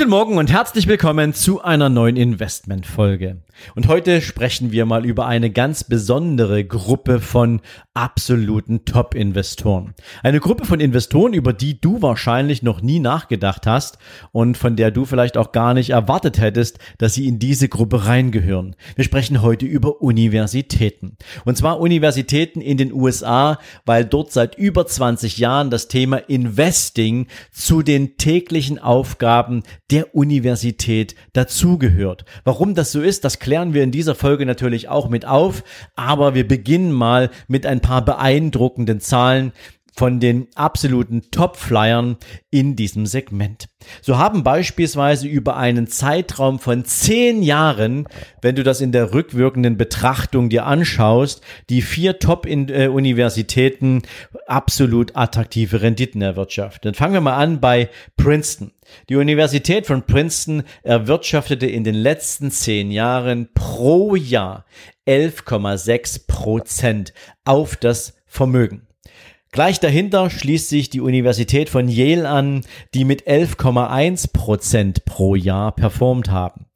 Guten Morgen und herzlich willkommen zu einer neuen Investmentfolge. Und heute sprechen wir mal über eine ganz besondere Gruppe von absoluten Top-Investoren. Eine Gruppe von Investoren, über die du wahrscheinlich noch nie nachgedacht hast und von der du vielleicht auch gar nicht erwartet hättest, dass sie in diese Gruppe reingehören. Wir sprechen heute über Universitäten. Und zwar Universitäten in den USA, weil dort seit über 20 Jahren das Thema Investing zu den täglichen Aufgaben der Universität dazugehört. Warum das so ist, das klären wir in dieser Folge natürlich auch mit auf, aber wir beginnen mal mit ein paar beeindruckenden Zahlen, von den absoluten Top-Flyern in diesem Segment. So haben beispielsweise über einen Zeitraum von zehn Jahren, wenn du das in der rückwirkenden Betrachtung dir anschaust, die vier Top-Universitäten absolut attraktive Renditen erwirtschaftet. Dann fangen wir mal an bei Princeton. Die Universität von Princeton erwirtschaftete in den letzten zehn Jahren pro Jahr 11,6 Prozent auf das Vermögen. Gleich dahinter schließt sich die Universität von Yale an, die mit 11,1 Prozent pro Jahr performt haben.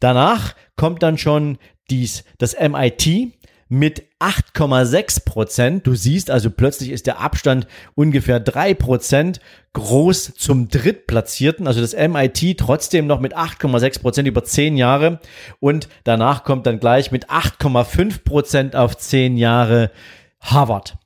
Danach kommt dann schon dies, das MIT mit 8,6 Prozent. Du siehst also plötzlich ist der Abstand ungefähr drei Prozent groß zum Drittplatzierten. Also das MIT trotzdem noch mit 8,6 Prozent über zehn Jahre. Und danach kommt dann gleich mit 8,5 Prozent auf zehn Jahre Harvard.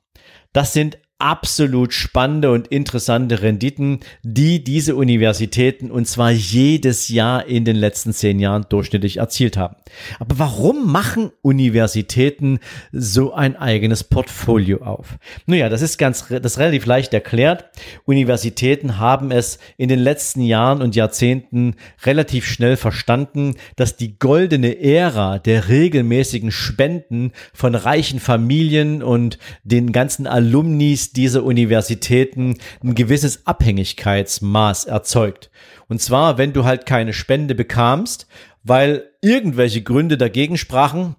Das sind absolut spannende und interessante Renditen, die diese Universitäten und zwar jedes Jahr in den letzten zehn Jahren durchschnittlich erzielt haben. Aber warum machen Universitäten so ein eigenes Portfolio auf? Naja, das ist ganz, das ist relativ leicht erklärt. Universitäten haben es in den letzten Jahren und Jahrzehnten relativ schnell verstanden, dass die goldene Ära der regelmäßigen Spenden von reichen Familien und den ganzen Alumnis dieser Universitäten ein gewisses Abhängigkeitsmaß erzeugt. Und zwar, wenn du halt keine Spende bekamst, weil irgendwelche Gründe dagegen sprachen,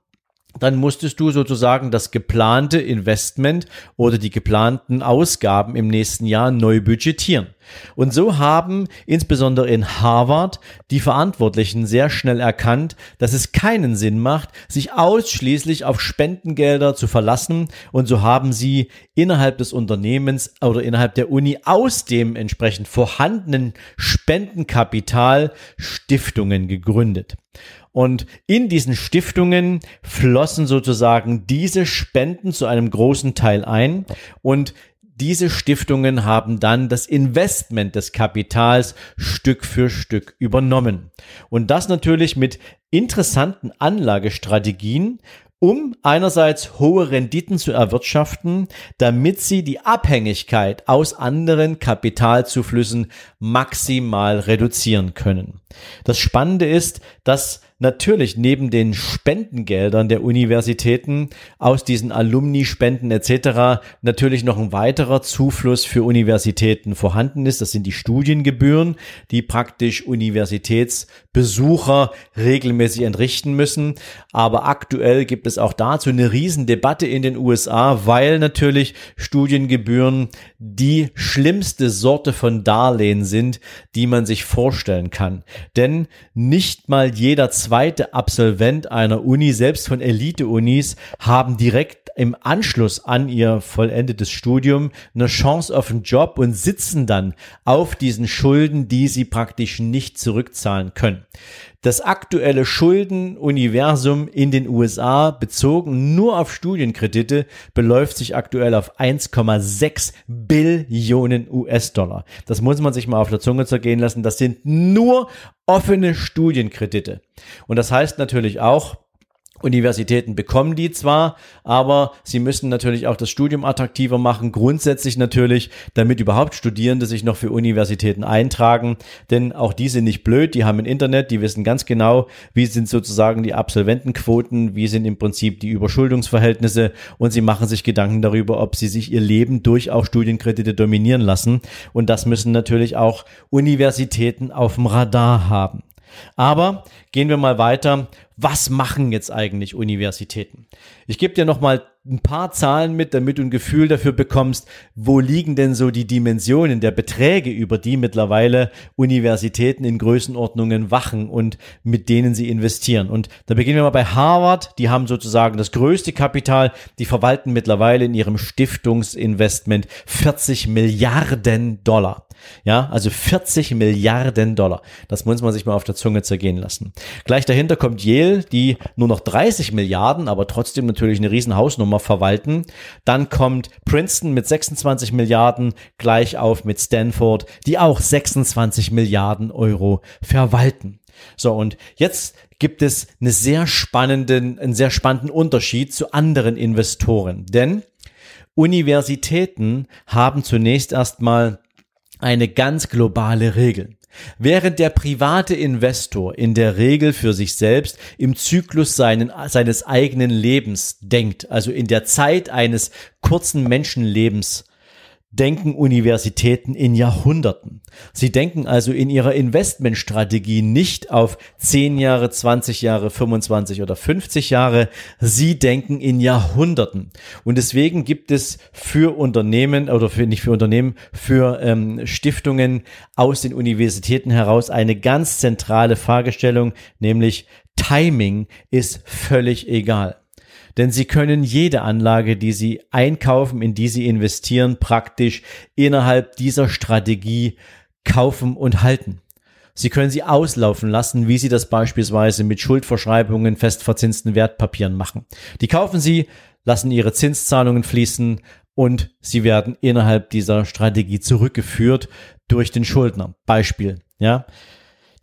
dann musstest du sozusagen das geplante Investment oder die geplanten Ausgaben im nächsten Jahr neu budgetieren. Und so haben insbesondere in Harvard die Verantwortlichen sehr schnell erkannt, dass es keinen Sinn macht, sich ausschließlich auf Spendengelder zu verlassen. Und so haben sie innerhalb des Unternehmens oder innerhalb der Uni aus dem entsprechend vorhandenen Spendenkapital Stiftungen gegründet. Und in diesen Stiftungen flossen sozusagen diese Spenden zu einem großen Teil ein und diese Stiftungen haben dann das Investment des Kapitals Stück für Stück übernommen. Und das natürlich mit interessanten Anlagestrategien, um einerseits hohe Renditen zu erwirtschaften, damit sie die Abhängigkeit aus anderen Kapitalzuflüssen maximal reduzieren können. Das Spannende ist, dass natürlich neben den Spendengeldern der Universitäten aus diesen Alumni-Spenden etc. natürlich noch ein weiterer Zufluss für Universitäten vorhanden ist. Das sind die Studiengebühren, die praktisch Universitätsbesucher regelmäßig entrichten müssen. Aber aktuell gibt es auch dazu eine Riesendebatte in den USA, weil natürlich Studiengebühren die schlimmste Sorte von Darlehen sind, die man sich vorstellen kann. Denn nicht mal jeder zweite Absolvent einer Uni, selbst von Elite-Unis, haben direkt im Anschluss an ihr vollendetes Studium eine Chance auf einen Job und sitzen dann auf diesen Schulden, die sie praktisch nicht zurückzahlen können. Das aktuelle Schuldenuniversum in den USA bezogen nur auf Studienkredite beläuft sich aktuell auf 1,6 Billionen US-Dollar. Das muss man sich mal auf der Zunge zergehen lassen. Das sind nur offene Studienkredite. Und das heißt natürlich auch, Universitäten bekommen die zwar, aber sie müssen natürlich auch das Studium attraktiver machen, grundsätzlich natürlich, damit überhaupt Studierende sich noch für Universitäten eintragen, denn auch die sind nicht blöd, die haben ein Internet, die wissen ganz genau, wie sind sozusagen die Absolventenquoten, wie sind im Prinzip die Überschuldungsverhältnisse und sie machen sich Gedanken darüber, ob sie sich ihr Leben durch auch Studienkredite dominieren lassen und das müssen natürlich auch Universitäten auf dem Radar haben. Aber gehen wir mal weiter. Was machen jetzt eigentlich Universitäten? Ich gebe dir noch mal ein paar Zahlen mit, damit du ein Gefühl dafür bekommst, wo liegen denn so die Dimensionen der Beträge, über die mittlerweile Universitäten in Größenordnungen wachen und mit denen sie investieren. Und da beginnen wir mal bei Harvard. Die haben sozusagen das größte Kapital. Die verwalten mittlerweile in ihrem Stiftungsinvestment 40 Milliarden Dollar. Ja, also 40 Milliarden Dollar. Das muss man sich mal auf der Zunge zergehen lassen. Gleich dahinter kommt Yale, die nur noch 30 Milliarden, aber trotzdem natürlich eine riesen Hausnummer verwalten. Dann kommt Princeton mit 26 Milliarden, gleich auf mit Stanford, die auch 26 Milliarden Euro verwalten. So, und jetzt gibt es eine sehr spannenden, einen sehr spannenden Unterschied zu anderen Investoren. Denn Universitäten haben zunächst erstmal eine ganz globale Regel. Während der private Investor in der Regel für sich selbst im Zyklus seinen, seines eigenen Lebens denkt, also in der Zeit eines kurzen Menschenlebens denken Universitäten in Jahrhunderten. Sie denken also in ihrer Investmentstrategie nicht auf 10 Jahre, 20 Jahre, 25 oder 50 Jahre. Sie denken in Jahrhunderten. Und deswegen gibt es für Unternehmen oder für, nicht für Unternehmen, für ähm, Stiftungen aus den Universitäten heraus eine ganz zentrale Fragestellung, nämlich Timing ist völlig egal. Denn sie können jede Anlage, die sie einkaufen, in die sie investieren, praktisch innerhalb dieser Strategie kaufen und halten. Sie können sie auslaufen lassen, wie Sie das beispielsweise mit Schuldverschreibungen, festverzinsten Wertpapieren machen. Die kaufen Sie, lassen Ihre Zinszahlungen fließen und Sie werden innerhalb dieser Strategie zurückgeführt durch den Schuldner. Beispiel, ja.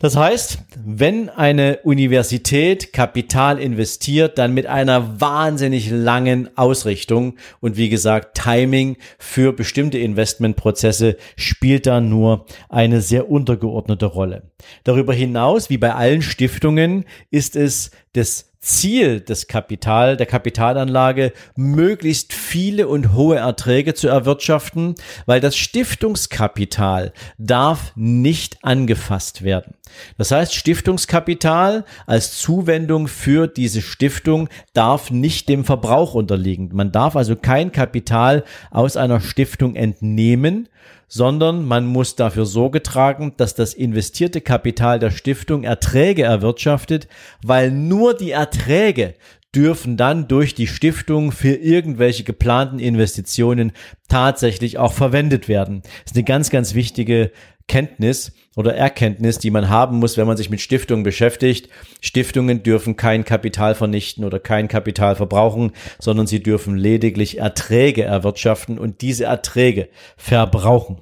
Das heißt, wenn eine Universität Kapital investiert, dann mit einer wahnsinnig langen Ausrichtung und wie gesagt, Timing für bestimmte Investmentprozesse spielt da nur eine sehr untergeordnete Rolle. Darüber hinaus, wie bei allen Stiftungen, ist es das Ziel des Kapital, der Kapitalanlage, möglichst viele und hohe Erträge zu erwirtschaften, weil das Stiftungskapital darf nicht angefasst werden. Das heißt, Stiftungskapital als Zuwendung für diese Stiftung darf nicht dem Verbrauch unterliegen. Man darf also kein Kapital aus einer Stiftung entnehmen, sondern man muss dafür Sorge tragen, dass das investierte Kapital der Stiftung Erträge erwirtschaftet, weil nur die Erträge dürfen dann durch die Stiftung für irgendwelche geplanten Investitionen tatsächlich auch verwendet werden. Das ist eine ganz, ganz wichtige Kenntnis oder Erkenntnis, die man haben muss, wenn man sich mit Stiftungen beschäftigt. Stiftungen dürfen kein Kapital vernichten oder kein Kapital verbrauchen, sondern sie dürfen lediglich Erträge erwirtschaften und diese Erträge verbrauchen.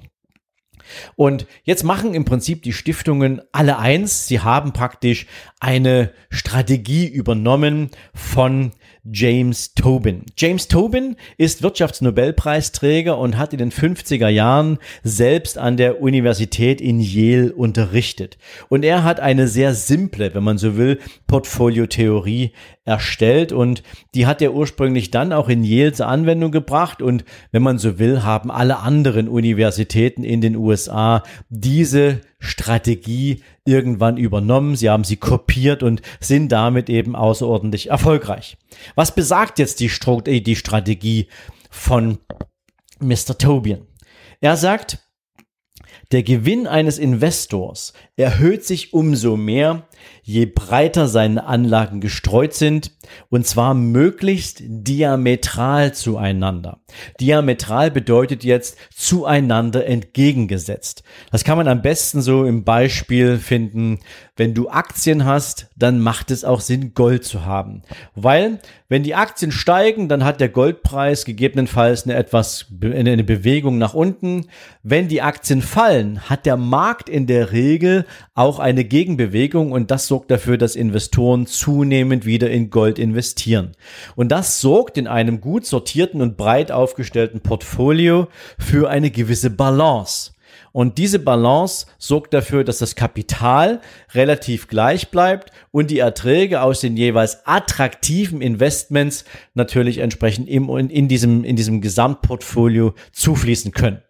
Und jetzt machen im Prinzip die Stiftungen alle eins. Sie haben praktisch eine Strategie übernommen von James Tobin. James Tobin ist Wirtschaftsnobelpreisträger und hat in den 50er Jahren selbst an der Universität in Yale unterrichtet. Und er hat eine sehr simple, wenn man so will, Portfoliotheorie erstellt und die hat er ursprünglich dann auch in Yale zur Anwendung gebracht und wenn man so will, haben alle anderen Universitäten in den USA diese Strategie irgendwann übernommen, sie haben sie kopiert und sind damit eben außerordentlich erfolgreich. Was besagt jetzt die, äh, die Strategie von Mr. Tobian? Er sagt, der Gewinn eines Investors erhöht sich umso mehr, je breiter seine Anlagen gestreut sind, und zwar möglichst diametral zueinander. Diametral bedeutet jetzt zueinander entgegengesetzt. Das kann man am besten so im Beispiel finden, wenn du Aktien hast, dann macht es auch Sinn, Gold zu haben. Weil, wenn die Aktien steigen, dann hat der Goldpreis gegebenenfalls eine etwas, eine Bewegung nach unten. Wenn die Aktien fallen, hat der Markt in der Regel auch eine Gegenbewegung und das sorgt dafür, dass Investoren zunehmend wieder in Gold investieren. Und das sorgt in einem gut sortierten und breit aufgestellten Portfolio für eine gewisse Balance. Und diese Balance sorgt dafür, dass das Kapital relativ gleich bleibt und die Erträge aus den jeweils attraktiven Investments natürlich entsprechend im, in, diesem, in diesem Gesamtportfolio zufließen können.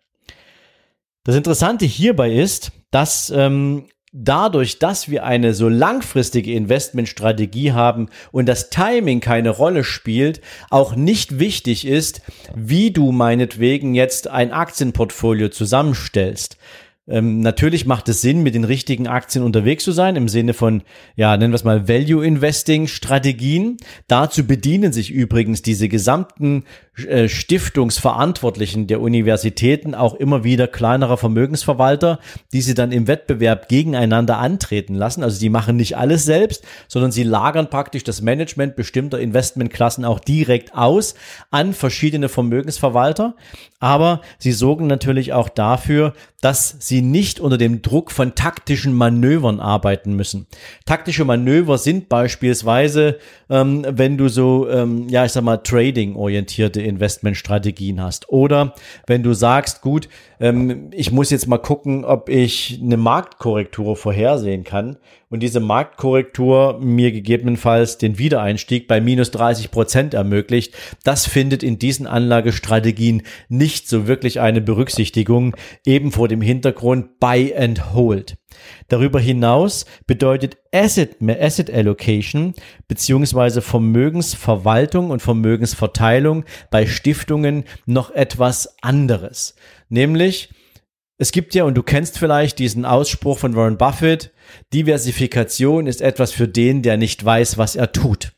Das Interessante hierbei ist, dass ähm, dadurch, dass wir eine so langfristige Investmentstrategie haben und das Timing keine Rolle spielt, auch nicht wichtig ist, wie du meinetwegen jetzt ein Aktienportfolio zusammenstellst. Ähm, natürlich macht es Sinn, mit den richtigen Aktien unterwegs zu sein, im Sinne von, ja, nennen wir es mal Value Investing Strategien. Dazu bedienen sich übrigens diese gesamten Stiftungsverantwortlichen der Universitäten auch immer wieder kleinerer Vermögensverwalter, die sie dann im Wettbewerb gegeneinander antreten lassen. Also die machen nicht alles selbst, sondern sie lagern praktisch das Management bestimmter Investmentklassen auch direkt aus an verschiedene Vermögensverwalter. Aber sie sorgen natürlich auch dafür, dass sie nicht unter dem Druck von taktischen Manövern arbeiten müssen. Taktische Manöver sind beispielsweise, ähm, wenn du so, ähm, ja, ich sag mal, Trading-orientierte Investmentstrategien hast. Oder wenn du sagst, gut, ähm, ich muss jetzt mal gucken, ob ich eine Marktkorrektur vorhersehen kann und diese Marktkorrektur mir gegebenenfalls den Wiedereinstieg bei minus 30 Prozent ermöglicht, das findet in diesen Anlagestrategien nicht so wirklich eine Berücksichtigung, eben vor dem Hintergrund Buy and Hold. Darüber hinaus bedeutet Asset, Asset Allocation beziehungsweise Vermögensverwaltung und Vermögensverteilung bei Stiftungen noch etwas anderes. Nämlich, es gibt ja, und du kennst vielleicht diesen Ausspruch von Warren Buffett, Diversifikation ist etwas für den, der nicht weiß, was er tut.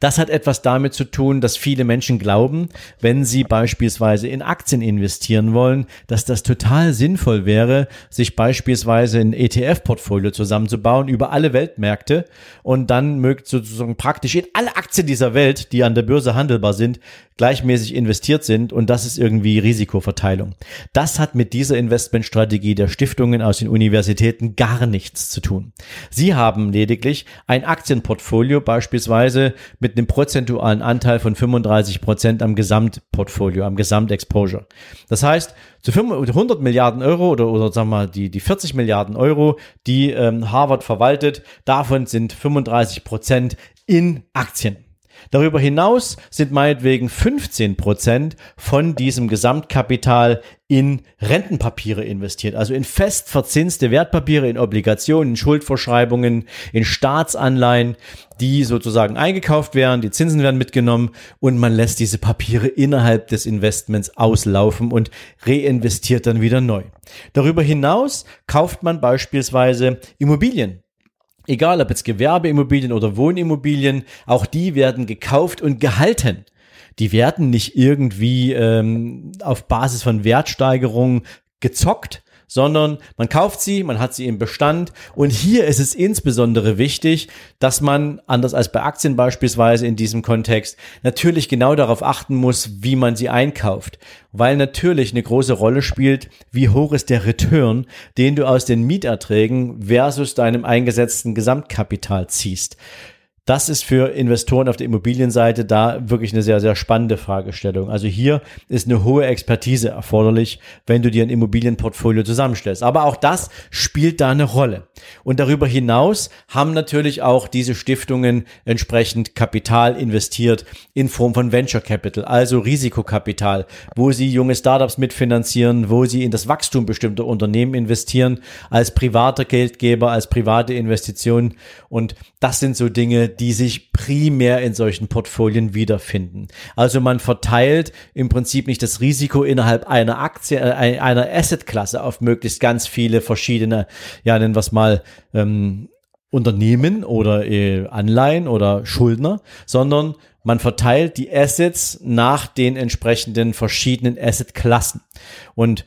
Das hat etwas damit zu tun, dass viele Menschen glauben, wenn sie beispielsweise in Aktien investieren wollen, dass das total sinnvoll wäre, sich beispielsweise ein ETF-Portfolio zusammenzubauen über alle Weltmärkte und dann mögt sozusagen praktisch in alle Aktien dieser Welt, die an der Börse handelbar sind, gleichmäßig investiert sind und das ist irgendwie Risikoverteilung. Das hat mit dieser Investmentstrategie der Stiftungen aus den Universitäten gar nichts zu tun. Sie haben lediglich ein Aktienportfolio beispielsweise mit einem prozentualen Anteil von 35 Prozent am Gesamtportfolio, am Gesamtexposure. Das heißt, zu 100 Milliarden Euro oder, oder sagen wir mal die, die 40 Milliarden Euro, die ähm, Harvard verwaltet, davon sind 35 Prozent in Aktien. Darüber hinaus sind meinetwegen 15 Prozent von diesem Gesamtkapital in Rentenpapiere investiert, also in fest verzinste Wertpapiere, in Obligationen, in Schuldverschreibungen, in Staatsanleihen, die sozusagen eingekauft werden, die Zinsen werden mitgenommen und man lässt diese Papiere innerhalb des Investments auslaufen und reinvestiert dann wieder neu. Darüber hinaus kauft man beispielsweise Immobilien Egal ob jetzt Gewerbeimmobilien oder Wohnimmobilien, auch die werden gekauft und gehalten. Die werden nicht irgendwie ähm, auf Basis von Wertsteigerungen gezockt, sondern man kauft sie, man hat sie im Bestand und hier ist es insbesondere wichtig, dass man, anders als bei Aktien beispielsweise in diesem Kontext, natürlich genau darauf achten muss, wie man sie einkauft, weil natürlich eine große Rolle spielt, wie hoch ist der Return, den du aus den Mieterträgen versus deinem eingesetzten Gesamtkapital ziehst. Das ist für Investoren auf der Immobilienseite da wirklich eine sehr, sehr spannende Fragestellung. Also hier ist eine hohe Expertise erforderlich, wenn du dir ein Immobilienportfolio zusammenstellst. Aber auch das spielt da eine Rolle. Und darüber hinaus haben natürlich auch diese Stiftungen entsprechend Kapital investiert in Form von Venture Capital, also Risikokapital, wo sie junge Startups mitfinanzieren, wo sie in das Wachstum bestimmter Unternehmen investieren, als privater Geldgeber, als private Investition. Und das sind so Dinge, die sich primär in solchen Portfolien wiederfinden. Also man verteilt im Prinzip nicht das Risiko innerhalb einer Aktie, äh, einer Assetklasse auf möglichst ganz viele verschiedene, ja nennen wir es mal, ähm, Unternehmen oder äh, Anleihen oder Schuldner, sondern man verteilt die Assets nach den entsprechenden verschiedenen Assetklassen. Und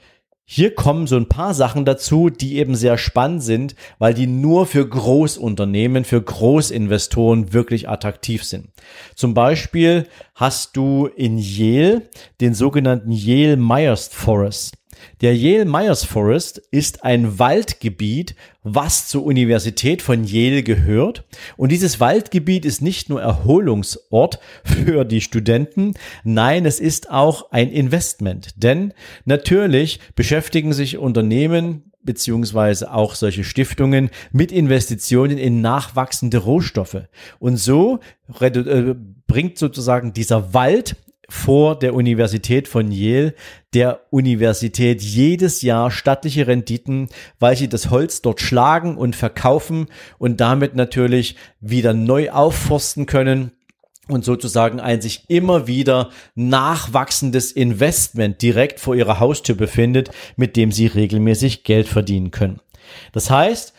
hier kommen so ein paar Sachen dazu, die eben sehr spannend sind, weil die nur für Großunternehmen, für Großinvestoren wirklich attraktiv sind. Zum Beispiel hast du in Yale den sogenannten Yale Myers Forest. Der Yale Myers Forest ist ein Waldgebiet, was zur Universität von Yale gehört. Und dieses Waldgebiet ist nicht nur Erholungsort für die Studenten, nein, es ist auch ein Investment. Denn natürlich beschäftigen sich Unternehmen beziehungsweise auch solche Stiftungen mit Investitionen in nachwachsende Rohstoffe. Und so äh, bringt sozusagen dieser Wald vor der Universität von Yale der Universität jedes Jahr stattliche Renditen, weil sie das Holz dort schlagen und verkaufen und damit natürlich wieder neu aufforsten können und sozusagen ein sich immer wieder nachwachsendes Investment direkt vor ihrer Haustür befindet, mit dem sie regelmäßig Geld verdienen können. Das heißt,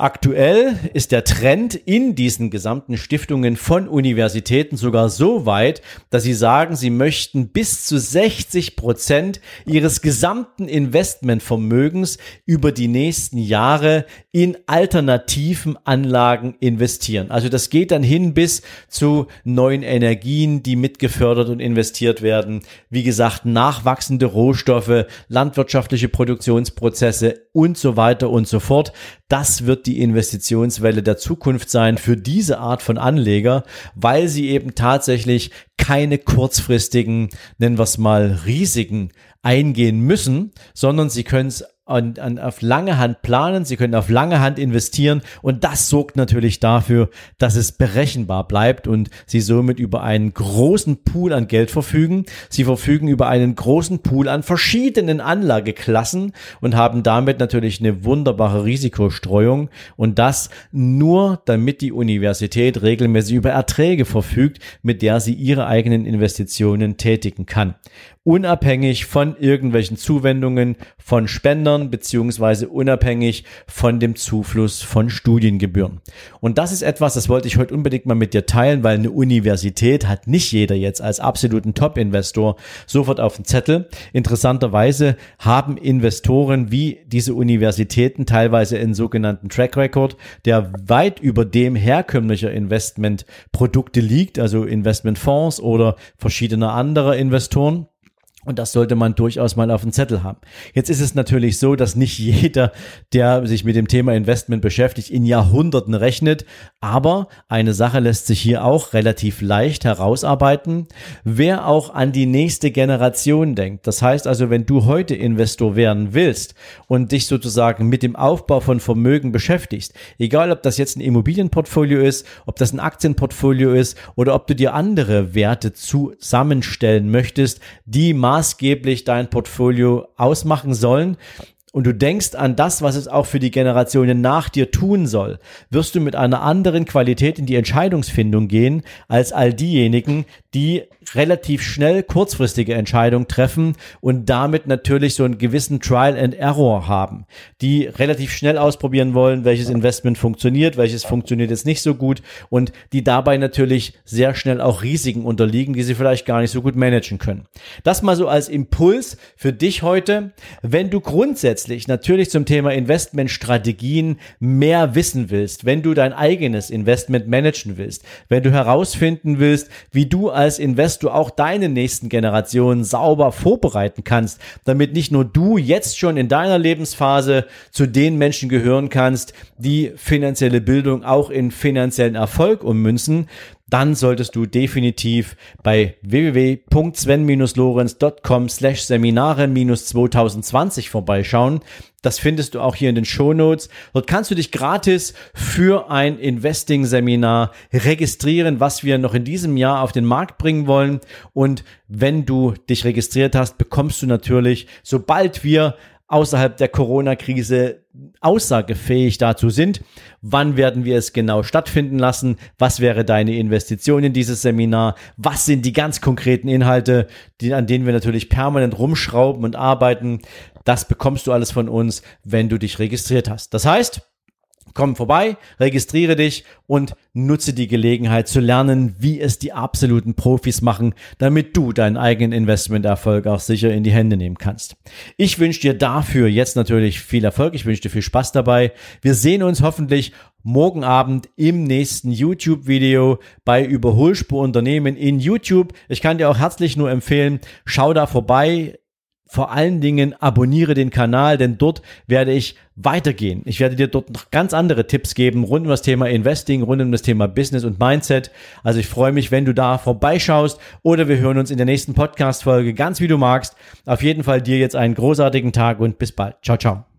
Aktuell ist der Trend in diesen gesamten Stiftungen von Universitäten sogar so weit, dass sie sagen, sie möchten bis zu 60 Prozent ihres gesamten Investmentvermögens über die nächsten Jahre in alternativen Anlagen investieren. Also das geht dann hin bis zu neuen Energien, die mitgefördert und investiert werden. Wie gesagt, nachwachsende Rohstoffe, landwirtschaftliche Produktionsprozesse und so weiter und so fort. Das wird die Investitionswelle der Zukunft sein für diese Art von Anleger, weil sie eben tatsächlich keine kurzfristigen, nennen wir es mal, Risiken eingehen müssen, sondern sie können es an, an, auf lange Hand planen, sie können auf lange Hand investieren. Und das sorgt natürlich dafür, dass es berechenbar bleibt und sie somit über einen großen Pool an Geld verfügen. Sie verfügen über einen großen Pool an verschiedenen Anlageklassen und haben damit natürlich eine wunderbare Risikostreuung. Und das nur damit die Universität regelmäßig über Erträge verfügt, mit der sie ihre eigenen Investitionen tätigen kann. Unabhängig von irgendwelchen Zuwendungen von Spendern beziehungsweise unabhängig von dem Zufluss von Studiengebühren. Und das ist etwas, das wollte ich heute unbedingt mal mit dir teilen, weil eine Universität hat nicht jeder jetzt als absoluten Top-Investor sofort auf dem Zettel. Interessanterweise haben Investoren wie diese Universitäten teilweise einen sogenannten Track Record, der weit über dem herkömmlicher Investmentprodukte liegt, also Investmentfonds oder verschiedener anderer Investoren. Und das sollte man durchaus mal auf dem Zettel haben. Jetzt ist es natürlich so, dass nicht jeder, der sich mit dem Thema Investment beschäftigt, in Jahrhunderten rechnet. Aber eine Sache lässt sich hier auch relativ leicht herausarbeiten. Wer auch an die nächste Generation denkt. Das heißt also, wenn du heute Investor werden willst und dich sozusagen mit dem Aufbau von Vermögen beschäftigst, egal ob das jetzt ein Immobilienportfolio ist, ob das ein Aktienportfolio ist oder ob du dir andere Werte zusammenstellen möchtest, die maßgeblich dein Portfolio ausmachen sollen. Und du denkst an das, was es auch für die Generationen nach dir tun soll, wirst du mit einer anderen Qualität in die Entscheidungsfindung gehen als all diejenigen, die relativ schnell kurzfristige Entscheidungen treffen und damit natürlich so einen gewissen Trial and Error haben, die relativ schnell ausprobieren wollen, welches Investment funktioniert, welches funktioniert jetzt nicht so gut und die dabei natürlich sehr schnell auch Risiken unterliegen, die sie vielleicht gar nicht so gut managen können. Das mal so als Impuls für dich heute, wenn du grundsätzlich natürlich zum Thema Investmentstrategien mehr wissen willst, wenn du dein eigenes Investment managen willst, wenn du herausfinden willst, wie du als Investor auch deine nächsten Generationen sauber vorbereiten kannst, damit nicht nur du jetzt schon in deiner Lebensphase zu den Menschen gehören kannst, die finanzielle Bildung auch in finanziellen Erfolg ummünzen, dann solltest du definitiv bei www.sven-lorenz.com slash Seminare-2020 vorbeischauen. Das findest du auch hier in den Show Notes. Dort kannst du dich gratis für ein Investing-Seminar registrieren, was wir noch in diesem Jahr auf den Markt bringen wollen. Und wenn du dich registriert hast, bekommst du natürlich, sobald wir außerhalb der Corona-Krise aussagefähig dazu sind. Wann werden wir es genau stattfinden lassen? Was wäre deine Investition in dieses Seminar? Was sind die ganz konkreten Inhalte, die, an denen wir natürlich permanent rumschrauben und arbeiten? Das bekommst du alles von uns, wenn du dich registriert hast. Das heißt, Komm vorbei, registriere dich und nutze die Gelegenheit zu lernen, wie es die absoluten Profis machen, damit du deinen eigenen Investmenterfolg auch sicher in die Hände nehmen kannst. Ich wünsche dir dafür jetzt natürlich viel Erfolg, ich wünsche dir viel Spaß dabei. Wir sehen uns hoffentlich morgen Abend im nächsten YouTube-Video bei Überholspur Unternehmen in YouTube. Ich kann dir auch herzlich nur empfehlen, schau da vorbei, vor allen Dingen abonniere den Kanal, denn dort werde ich weitergehen. Ich werde dir dort noch ganz andere Tipps geben rund um das Thema Investing, rund um das Thema Business und Mindset. Also ich freue mich, wenn du da vorbeischaust oder wir hören uns in der nächsten Podcast-Folge, ganz wie du magst. Auf jeden Fall dir jetzt einen großartigen Tag und bis bald. Ciao, ciao.